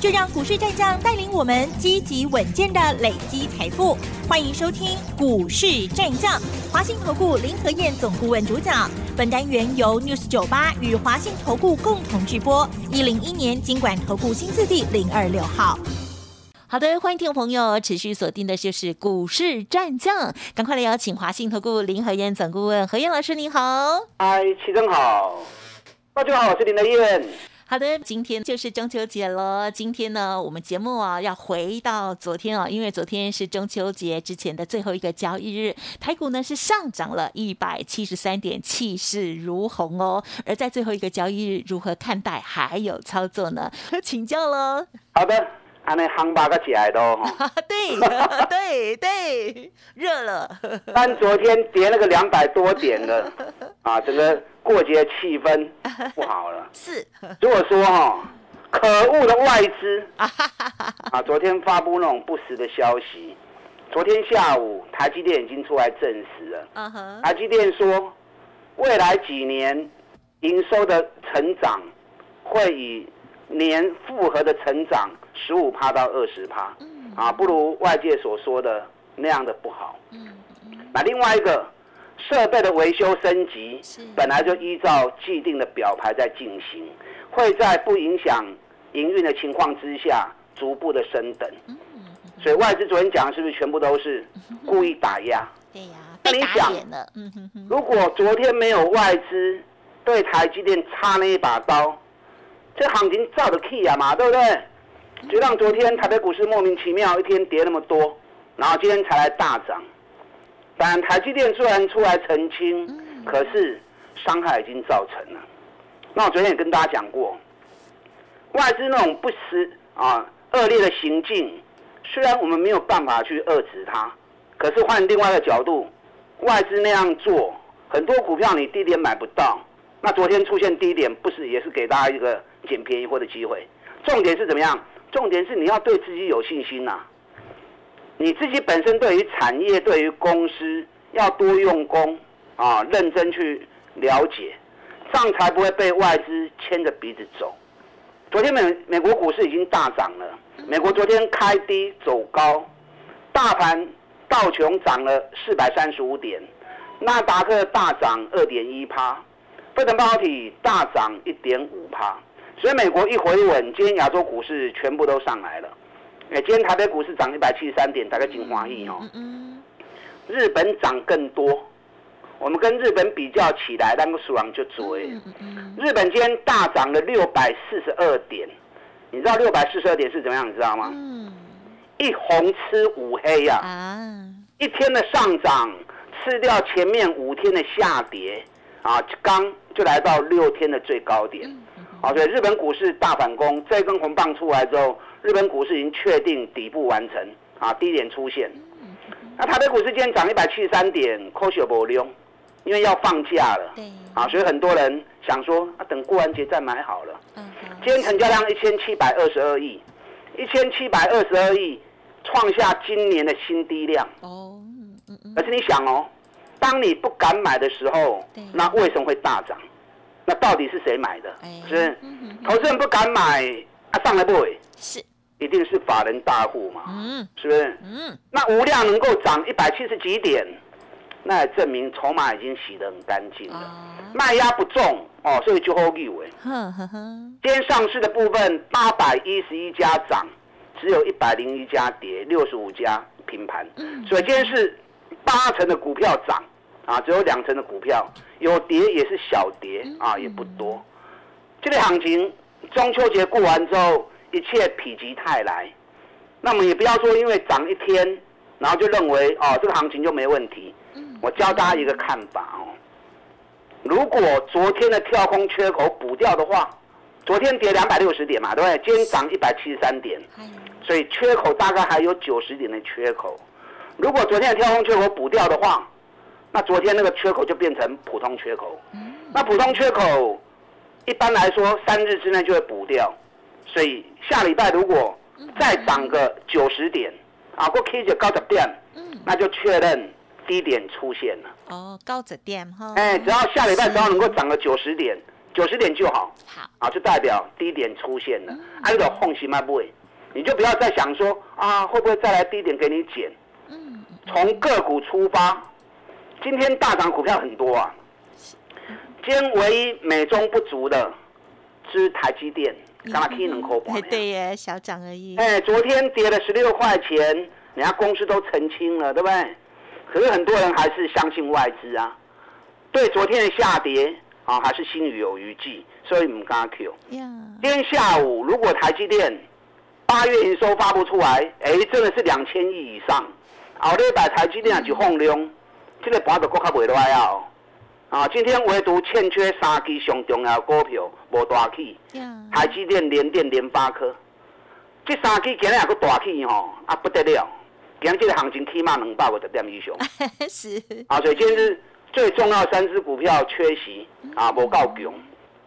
就让股市战将带领我们积极稳健的累积财富。欢迎收听《股市战将》，华信投顾林和燕总顾问主讲。本单元由 News 九八与华信投顾共同制播。一零一年经管投顾新字第零二六号。好的，欢迎听众朋友持续锁定的就是股市战将，赶快来邀请华信投顾林和燕总顾问何燕老师，你好。嗨，齐正好，大家好，我是林德燕。好的，今天就是中秋节了。今天呢，我们节目啊要回到昨天啊，因为昨天是中秋节之前的最后一个交易日，台股呢是上涨了一百七十三点，气势如虹哦。而在最后一个交易日，如何看待还有操作呢？请教喽。好的，安尼夯巴个起来都哈。对 对对，热了。但昨天跌了个两百多点了啊，整个。过节气氛不好了。是，如果说哈，可恶的外资啊，昨天发布那种不实的消息。昨天下午，台积电已经出来证实了。台积电说，未来几年营收的成长会以年复合的成长十五趴到二十趴。啊，不如外界所说的那样的不好。那另外一个。设备的维修升级本来就依照既定的表牌在进行，会在不影响营运的情况之下逐步的升等。所以外资昨天讲的是不是全部都是故意打压？对呀，那你想，如果昨天没有外资对台积电插那一把刀，这行情照的 key 啊嘛，对不对？就让昨天台北股市莫名其妙一天跌那么多，然后今天才来大涨。但台积电虽然出来澄清，可是伤害已经造成了。那我昨天也跟大家讲过，外资那种不实啊恶劣的行径，虽然我们没有办法去遏制它，可是换另外一个角度，外资那样做，很多股票你低点买不到，那昨天出现低点，不是也是给大家一个捡便宜货的机会？重点是怎么样？重点是你要对自己有信心呐。你自己本身对于产业、对于公司要多用功啊，认真去了解，这样才不会被外资牵着鼻子走。昨天美美国股市已经大涨了，美国昨天开低走高，大盘道琼涨了四百三十五点，纳达克大涨二点一趴，费城半导体大涨一点五趴，所以美国一回稳，今天亚洲股市全部都上来了。哎，今天台北股市涨一百七十三点，大概金华亿哦。日本涨更多，我们跟日本比较起来，那个数量就追。日本今天大涨了六百四十二点，你知道六百四十二点是怎么样？你知道吗？一红吃五黑呀！啊，一天的上涨吃掉前面五天的下跌，啊，刚就来到六天的最高点。啊，所以日本股市大反攻，这根红棒出来之后。日本股市已经确定底部完成啊，低点出现。那台北股市今天涨一百七十三点，科学不溜，因为要放假了。啊，所以很多人想说啊，等过完节再买好了。今天成交量一千七百二十二亿，一千七百二十二亿，创下今年的新低量。哦，而且你想哦，当你不敢买的时候，那为什么会大涨？那到底是谁买的？是投资人不敢买，啊，上来不会？是。一定是法人大户嘛，嗯，是不是？嗯，那无量能够涨一百七十几点，那也证明筹码已经洗得很干净了，卖压不重哦，所以就 hold 住哎。今天上市的部分八百一十一家涨，只有一百零一家跌，六十五家平盘。所以今天是八成的股票涨啊，只有两成的股票有跌，也是小跌啊，也不多。这个行情中秋节过完之后。一切否极泰来，那么也不要说因为涨一天，然后就认为哦这个行情就没问题。我教大家一个看法哦，如果昨天的跳空缺口补掉的话，昨天跌两百六十点嘛，对不对？今天涨一百七十三点，所以缺口大概还有九十点的缺口。如果昨天的跳空缺口补掉的话，那昨天那个缺口就变成普通缺口。那普通缺口一般来说三日之内就会补掉，所以下礼拜如果再涨个九十点，啊，过 K 就高十点，那就确认低点出现了。哦，高十点哈。哎，只要下礼拜只要能够涨个九十点，九十点就好。好，啊，就代表低点出现了。按照红心嘛不会，你就不要再想说啊，会不会再来低点给你减？嗯，从个股出发，今天大涨股票很多啊。今天唯一美中不足的，是台积电，刚刚 K 能扣盘。对耶，小涨而已。哎，昨天跌了十六块钱，人家公司都澄清了，对不对？可是很多人还是相信外资啊，对昨天的下跌啊，还是心里有余悸，所以我们刚刚 Q。今天下午如果台积电八月营收发布出来，哎，真的是两千亿以上，后日把台积电就放量，这个盘就更加袂赖啊。啊，今天唯独欠缺三支上重要股票无大起，台积电、联电、联发科，这三支今日也个大起吼，啊不得了，今日这个行情起码两百五十点以上。是。啊，所以今日最重要三只股票缺席啊，无够强，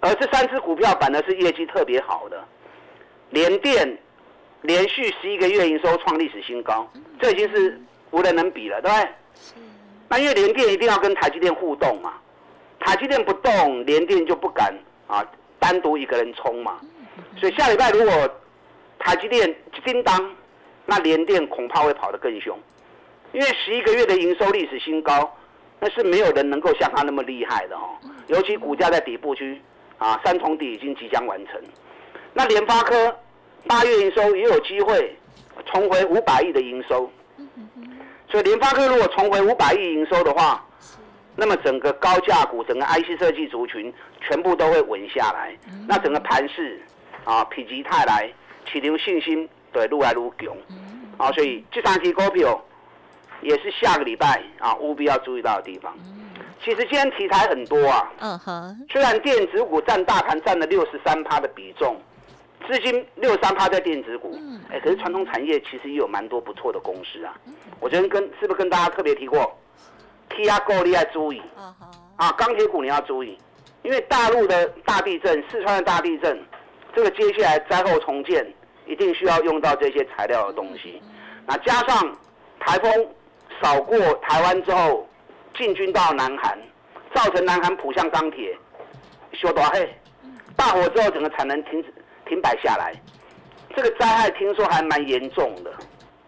而这三只股票反而是业绩特别好的，联电连续十一个月营收创历史新高，这已经是无人能比了，对不对？那因为联电一定要跟台积电互动嘛。台积电不动，联电就不敢啊，单独一个人冲嘛。所以下礼拜如果台积电叮当，那联电恐怕会跑得更凶，因为十一个月的营收历史新高，那是没有人能够像他那么厉害的哦。尤其股价在底部区啊，三重底已经即将完成。那联发科八月营收也有机会重回五百亿的营收，所以联发科如果重回五百亿营收的话。那么整个高价股、整个 IC 设计族群全部都会稳下来，那整个盘势啊，否极泰来，起留信心对愈来愈强，啊，所以这三只股票也是下个礼拜啊务必要注意到的地方。其实今天题材很多啊，嗯哼，虽然电子股占大盘占了六十三趴的比重，资金六三趴在电子股，哎，可是传统产业其实也有蛮多不错的公司啊。我昨天跟是不是跟大家特别提过？T 压够你要注意，啊，钢铁股你要注意，因为大陆的大地震、四川的大地震，这个接下来灾后重建一定需要用到这些材料的东西。那加上台风扫过台湾之后，进军到南韩，造成南韩浦项钢铁修大黑，大火之后整个产能停止停摆下来，这个灾害听说还蛮严重的。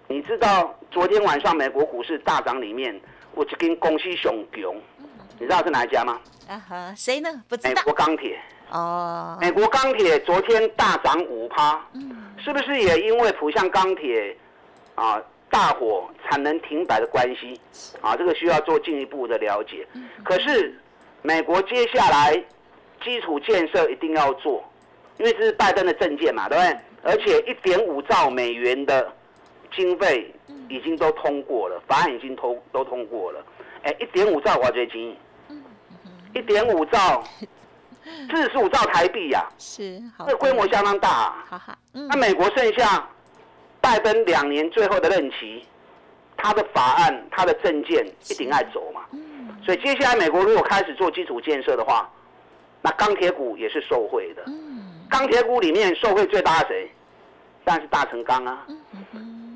你知道昨天晚上美国股市大涨里面？我就跟公司熊熊，你知道是哪一家吗？啊哈，谁呢？不知道。美国钢铁。哦。美国钢铁昨天大涨五趴，是不是也因为浦项钢铁啊大火产能停摆的关系？啊，这个需要做进一步的了解。可是美国接下来基础建设一定要做，因为这是拜登的政见嘛，对不对？而且一点五兆美元的经费。已经都通过了，法案已经通都通过了。哎，一点五兆华最金，一点五兆，四十五兆台币呀，是，这规模相当大。好好，那美国剩下拜登两年最后的任期，他的法案、他的政见一定爱走嘛。所以接下来美国如果开始做基础建设的话，那钢铁股也是受惠的。钢铁股里面受惠最大的谁？当然是大成钢啊。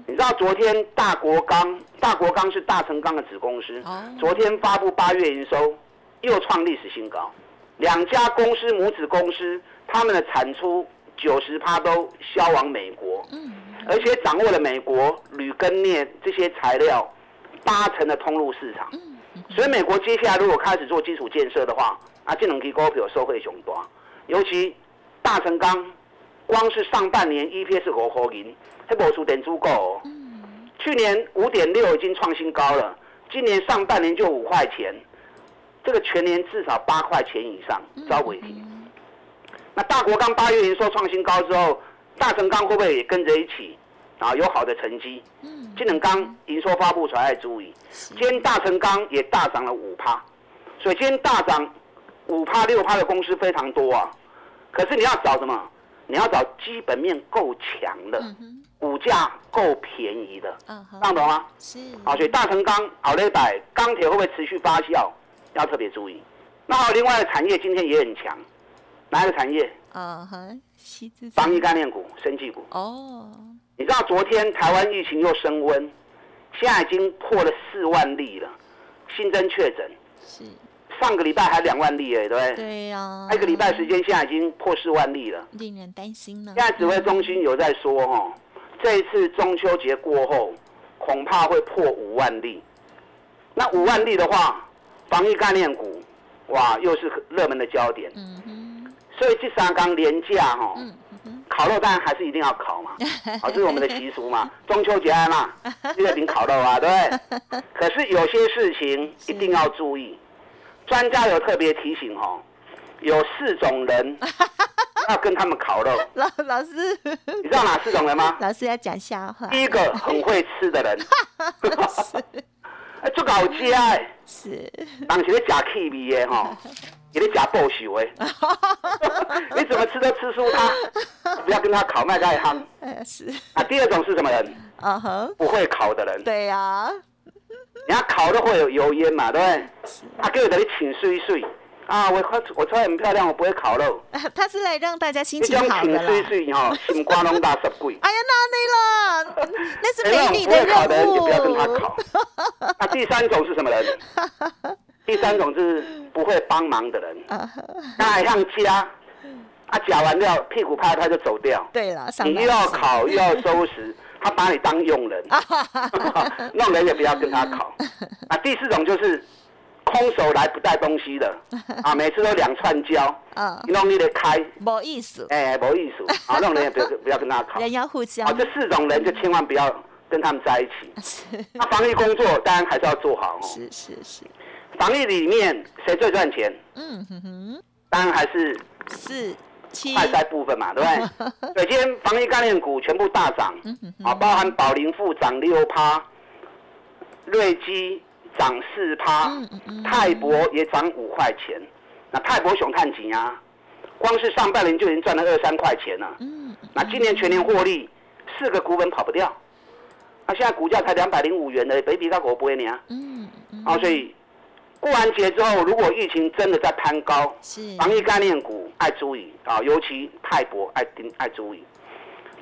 你知道昨天大国钢，大国钢是大成钢的子公司，昨天发布八月营收又创历史新高。两家公司母子公司，他们的产出九十趴都销往美国，而且掌握了美国铝跟镍这些材料八成的通路市场。所以美国接下来如果开始做基础建设的话，啊，这能提股票受惠雄多。尤其大成钢，光是上半年 EPS 五块银。这波数点足够，去年五点六已经创新高了，今年上半年就五块钱，这个全年至少八块钱以上，招尾提。那大国钢八月营收创新高之后，大成钢会不会也跟着一起啊？有好的成绩？嗯，金能钢营收发布出来注意，今天大成钢也大涨了五趴，所以今天大涨五趴六趴的公司非常多啊。可是你要找什么？你要找基本面够强的。股价够便宜的，听懂吗？是。啊，所以大成钢、好雷百钢铁会不会持续发酵？要特别注意。那还有另外的产业今天也很强，哪一个产业？啊哈，防疫概念股、生技股。哦，你知道昨天台湾疫情又升温，现在已经破了四万例了，新增确诊。是，上个礼拜还两万例哎，对不对？对呀，一个礼拜时间，现在已经破四万例了。令人担心呢。现在指挥中心有在说哈，这一次中秋节过后，恐怕会破五万例。那五万例的话，防疫概念股，哇，又是热门的焦点。嗯哼，所以这三刚廉价哈，嗯，烤肉当然还是一定要烤嘛，啊，这是我们的习俗嘛。中秋节啊嘛，第二顶烤肉啊，对不对？可是有些事情一定要注意，专家有特别提醒哦，有四种人 要跟他们烤肉，老老师，你知道哪四种人吗？老师要讲笑话。第一个很会吃的人，哎，做搞家哎，是，当时咧假气味的哈，也咧假报仇的，你怎么吃都吃输他，不要跟他烤麦盖夯。哎是，啊，第二种是什么人？啊哼，不会烤的人，对呀，人家烤肉会有油烟嘛，对不对？他给我等你请睡一睡啊，我穿我穿很漂亮，我不会烤肉。他是来让大家心情好请的啦。睡睡哈，心瓜拢大十贵。哎呀，那你了，那是美女种不会烤的人。就不要跟他烤。那第三种是什么人？第三种是不会帮忙的人，那还像家，啊夹完料屁股拍拍就走掉，对了，你又要烤又要收拾，他把你当佣人，那人也不要跟他考。啊，第四种就是空手来不带东西的，啊，每次都两串胶，啊，你弄你得开，没意思，哎、没意思，啊，那种人也不要不要跟他考。人要互相。啊，这四种人就千万不要跟他们在一起。是。那防疫工作当然还是要做好哦。是是是，防疫里面谁最赚钱？嗯哼哼，当然还是四七快筛部分嘛，对不对？对，今天防疫概念股全部大涨，啊，包含宝林富涨六趴，瑞基涨四趴泰博也涨五块钱。那泰博熊探几啊？光是上半年就已经赚了二三块钱了。嗯那今年全年获利四个股本跑不掉，那现在股价才两百零五元的，北比到国不会呢嗯嗯，啊，所以过完节之后，如果疫情真的在攀高，防疫概念股爱注意啊，尤其泰博爱盯爱注意。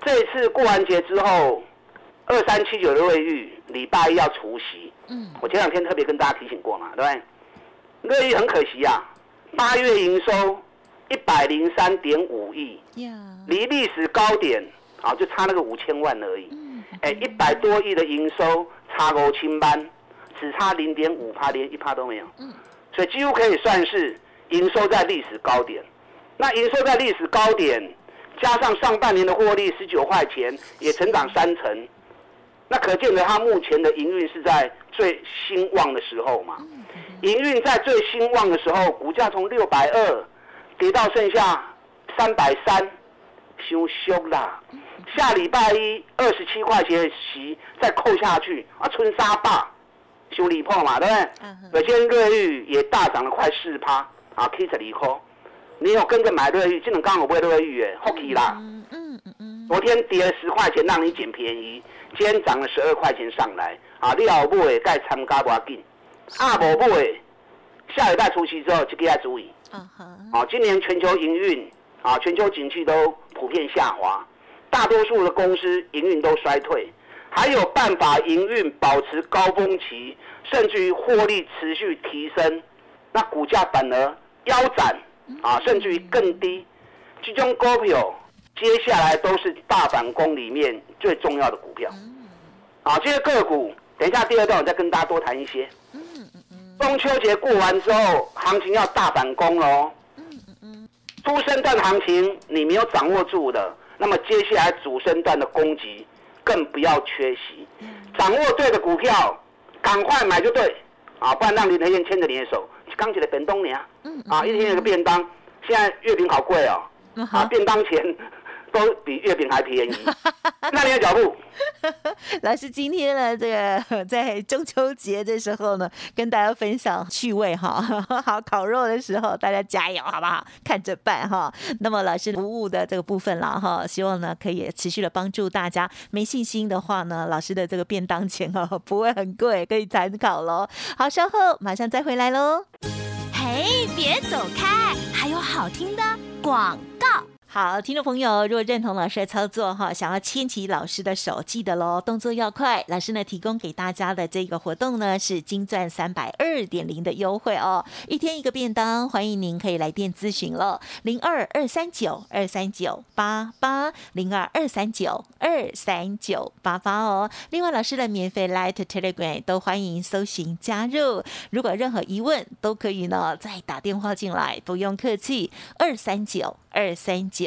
这一次过完节之后，二三七九的瑞玉礼拜一要除夕，嗯我前两天特别跟大家提醒过嘛，对不对？瑞玉很可惜啊，八月营收一百零三点五亿，呀，离历史高点啊就差那个五千万而已。嗯哎，一百多亿的营收差五千万，只差零点五趴，连一趴都没有。嗯所以几乎可以算是营收在历史高点。那营收在历史高点，加上上半年的获利十九块钱，也成长三成。那可见得它目前的营运是在最兴旺的时候嘛。营运在最兴旺的时候，股价从六百二跌到剩下三百三，羞羞啦。下礼拜一二十七块钱的息再扣下去啊，春沙坝修理破嘛，对不对？嗯哼有些瑞玉也大涨了快四趴啊，K 十二块。你有跟着买瑞玉，这种刚好不会瑞玉诶 h o k y 啦。嗯嗯嗯嗯，昨天跌了十块钱，让你捡便宜，今天涨了十二块钱上来啊！你要买该参加不要紧，啊无买，下礼拜除夕之后就给要注意啊哈，啊！今年全球营运啊，全球景气都普遍下滑，大多数的公司营运都衰退，还有办法营运保持高峰期，甚至于获利持续提升，那股价反而腰斩啊，甚至于更低。这种股票接下来都是大反攻里面最重要的股票。啊，这些个股，等一下第二段我再跟大家多谈一些。中秋节过完之后，行情要大反攻喽。初升段行情你没有掌握住的，那么接下来主升段的攻击更不要缺席。掌握对的股票，赶快买就对。啊，不然让林德燕牵着你的手，刚起来本东年啊，一天有个便当，现在月饼好贵哦，啊，便当钱都比月饼还便宜。那你的脚步，老师今天呢，这个在中秋节的时候呢，跟大家分享趣味哈，好烤肉的时候，大家加油好不好？看着办哈。那么老师服务的这个部分啦哈，希望呢可以持续的帮助大家。没信心的话呢，老师的这个便当钱哦不会很贵，可以参考喽。好，稍后马上再回来喽。嘿，别走开，还有好听的广告。好，听众朋友，如果认同老师的操作哈，想要牵起老师的手，记得喽，动作要快。老师呢提供给大家的这个活动呢是金钻三百二点零的优惠哦，一天一个便当，欢迎您可以来电咨询了，零二二三九二三九八八零二二三九二三九八八哦。另外，老师的免费 Light Telegram 都欢迎搜寻加入，如果任何疑问都可以呢再打电话进来，不用客气，二三九二三九。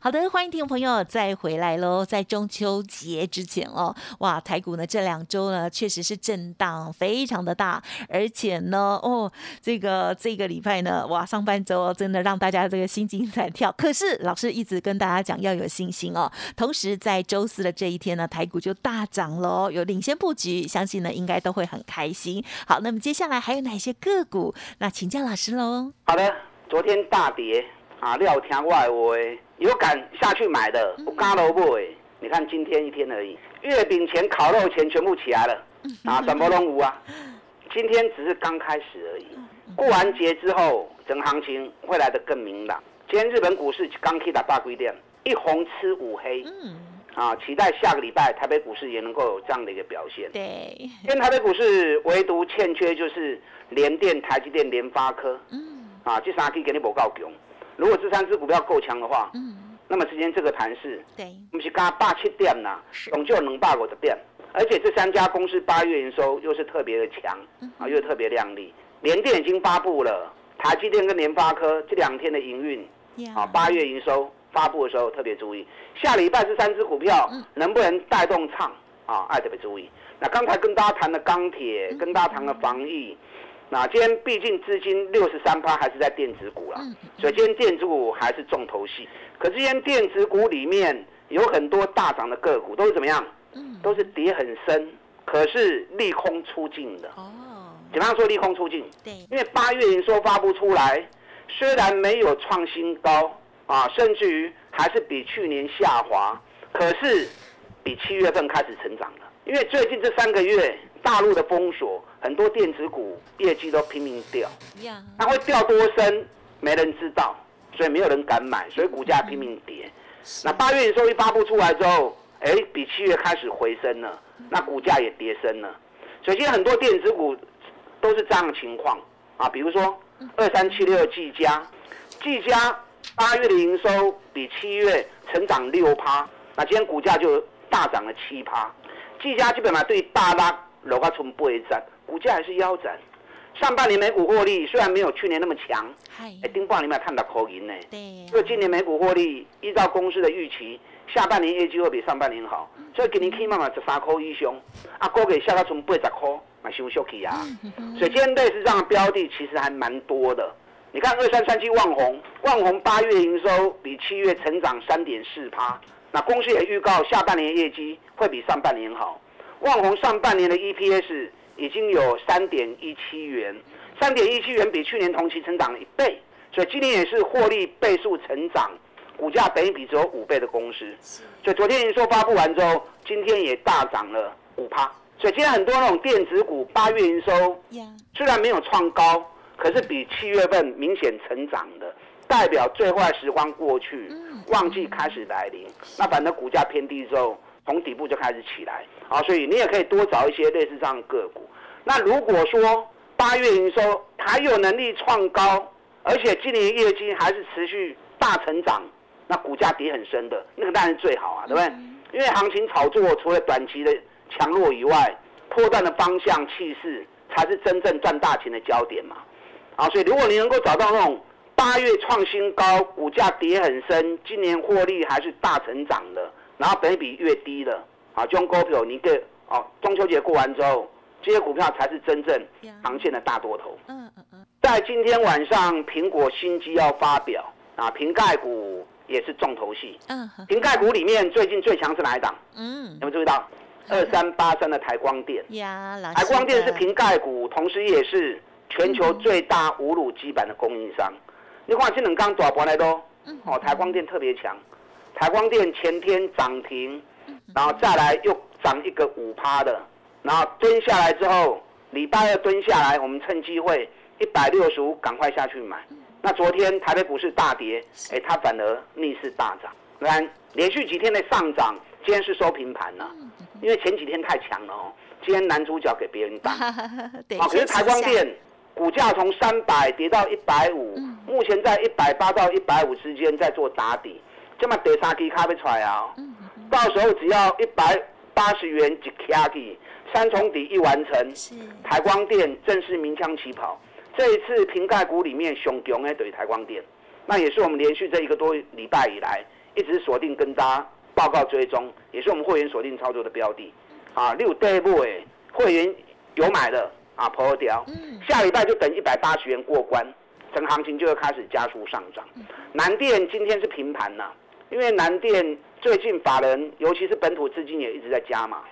好的，欢迎听众朋友再回来喽！在中秋节之前哦，哇，台股呢这两周呢确实是震荡非常的大，而且呢，哦，这个这个礼拜呢，哇，上半周真的让大家这个心惊胆跳。可是老师一直跟大家讲要有信心哦。同时在周四的这一天呢，台股就大涨喽，有领先布局，相信呢应该都会很开心。好，那么接下来还有哪些个股？那请教老师喽。好的，昨天大跌啊，料听外围。有敢下去买的，我嘎萝卜哎！你看今天一天而已，月饼钱、烤肉钱全部起来了，啊，什么都无啊！今天只是刚开始而已，过完节之后，整行情会来得更明朗。今天日本股市刚开打大规店，一红吃五黑，啊，期待下个礼拜台北股市也能够有这样的一个表现。对，今天台北股市唯独欠缺就是联电、台积电、联发科，嗯，啊，这三可以给你报告强。如果这三只股票够强的话，嗯，那么今天这个盘势，对，我们是刚八七点呐，总就能八五的点，而且这三家公司八月营收又是特别的强，啊，又特别亮丽。联电已经发布了，台积电跟联发科这两天的营运，啊，八月营收发布的时候特别注意。下礼拜这三只股票能不能带动唱啊？爱特别注意。那刚才跟大家谈的钢铁，跟大家谈的防疫。那今天毕竟资金六十三趴还是在电子股啦，所以今天电子股还是重头戏。可是今天电子股里面有很多大涨的个股，都是怎么样？都是跌很深，可是利空出尽的。哦，怎么样说利空出尽？对，因为八月营收发布出来，虽然没有创新高啊，甚至于还是比去年下滑，可是比七月份开始成长了。因为最近这三个月大陆的封锁。很多电子股业绩都拼命掉，它会掉多深，没人知道，所以没有人敢买，所以股价拼命跌。那八月营收一发布出来之后，哎，比七月开始回升了，那股价也跌升了。所以现在很多电子股都是这样的情况啊，比如说二三七六技嘉，技嘉八月的营收比七月成长六趴，那今天股价就大涨了七趴。技嘉基本嘛对大拉楼价从不会涨。股价还是腰斩，上半年美股获利虽然没有去年那么强，哎，丁报里面看到口音呢。对，所以今年美股获利依照公司的预期，下半年业绩会比上半年好，所以今年可以慢慢十三块以上，啊，股给下到从八十块，买收小气啊。所以今天类似这样的标的其实还蛮多的。你看二三三七万红，万红八月营收比七月成长三点四趴，那公司也预告下半年业绩会比上半年好。万宏上半年的 EPS。已经有三点一七元，三点一七元比去年同期成长了一倍，所以今年也是获利倍数成长，股价等于比只有五倍的公司。所以昨天营收发布完之后，今天也大涨了五趴。所以今天很多那种电子股八月营收虽然没有创高，可是比七月份明显成长的，代表最坏时光过去，旺季开始来临。那反正股价偏低之后。从底部就开始起来，啊，所以你也可以多找一些类似这样个股。那如果说八月营收还有能力创高，而且今年业绩还是持续大成长，那股价跌很深的那个当然最好啊，对不对？因为行情炒作除了短期的强弱以外，破断的方向气势才是真正赚大钱的焦点嘛。啊，所以如果你能够找到那种八月创新高，股价跌很深，今年获利还是大成长的。然后本比越低了，啊，这种股票，你个哦，中秋节过完之后，这些股票才是真正长线的大多头。嗯嗯嗯。在今天晚上，苹果新机要发表，啊，瓶盖股也是重头戏。嗯，瓶盖股里面最近最强是哪一档？嗯，有没有注意到？二三八三的台光电，呀，台光电是的瓶盖股，同时也是全球最大无乳基板的供应商。你看这两刚大盘来都，哦，台光电特别强。台光电前天涨停，然后再来又涨一个五趴的，然后蹲下来之后，礼拜二蹲下来，我们趁机会一百六十五赶快下去买。那昨天台北股市大跌，哎，它反而逆势大涨。然连续几天的上涨，今天是收平盘了，因为前几天太强了哦。今天男主角给别人当。可是台光电股价从三百跌到一百五，目前在一百八到一百五之间在做打底，这么第三期卡要出来啊，到时候只要一百八十元一卡起，三重底一完成，是台光电正式鸣枪起跑。这一次瓶盖股里面熊强的对台光电，那也是我们连续这一个多礼拜以来一直锁定跟大家报告追踪，也是我们会员锁定操作的标的。啊，六 day 不哎，会员有买的啊，破掉。下礼拜就等一百八十元过关，整个行情就会开始加速上涨。南电今天是平盘呐、因为南电最近法人，尤其是本土资金也一直在加嘛。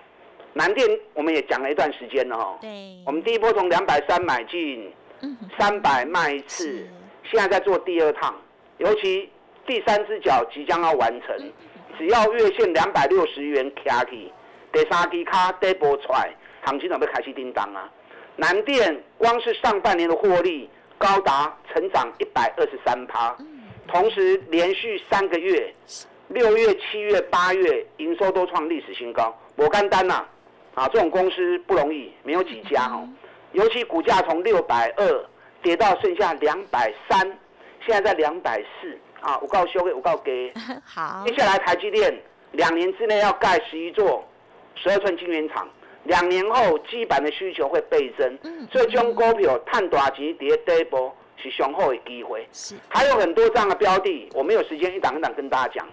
南电我们也讲了一段时间了哈。对，我们第一波从两百三买进，嗯三百卖一次是，现在在做第二趟，尤其第三只脚即将要完成，只要月线两百六十元卡起，第三支卡底波出来，行情准备开始叮当啊！南电光是上半年的获利高达成长一百二十三趴，同时连续三个月，六月、七月、八月营收都创历史新高，我干单呐、啊，这种公司不容易，没有几家哦。尤其股价从六百二跌到剩下两百三，现在在两百四啊，我告修给我告给。好接，下来台积电两年之内要盖十一座十二寸晶圆厂，两年后基板的需求会倍增，所以这种股票探短期跌第一波是雄厚的机会。是还有很多这样的标的，我没有时间一档一档跟大家讲。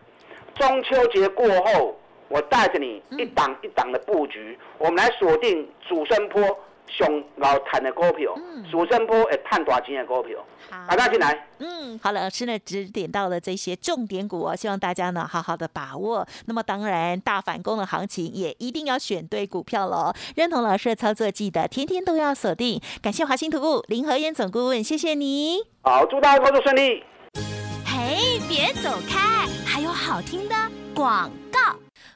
中秋节过后，我带着你一档一档的布局，我们来锁定主升坡上老谈的股票，主升坡会探大钱的股票。好大家进来。嗯，好，老师呢指点到了这些重点股哦，希望大家呢好好的把握。那么当然，大反攻的行情也一定要选对股票喽。认同老师的操作，记得天天都要锁定。感谢华兴投顾林和燕总顾问，谢谢你。好，祝大家操作顺利。嘿，别走开，还有好听的广告。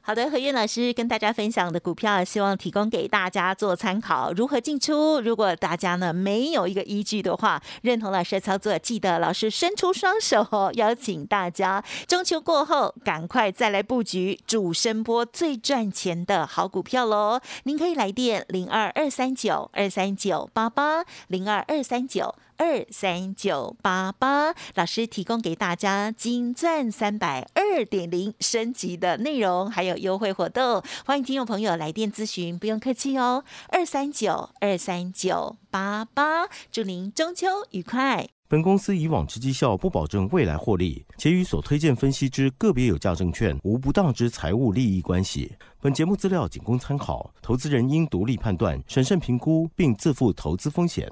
好的，何燕老师跟大家分享的股票，希望提供给大家做参考，如何进出。如果大家呢没有一个依据的话，认同老师的操作，记得老师伸出双手，邀请大家中秋过后赶快再来布局主声波最赚钱的好股票喽。您可以来电零二二三九二三九八八零二二三九。二三九八八，老师提供给大家金钻三百二点零升级的内容，还有优惠活动，欢迎听众朋友来电咨询，不用客气哦。二三九二三九八八，祝您中秋愉快。本公司以往之绩效不保证未来获利，且与所推荐分析之个别有价证券无不当之财务利益关系。本节目资料仅供参考，投资人应独立判断、审慎评估，并自负投资风险。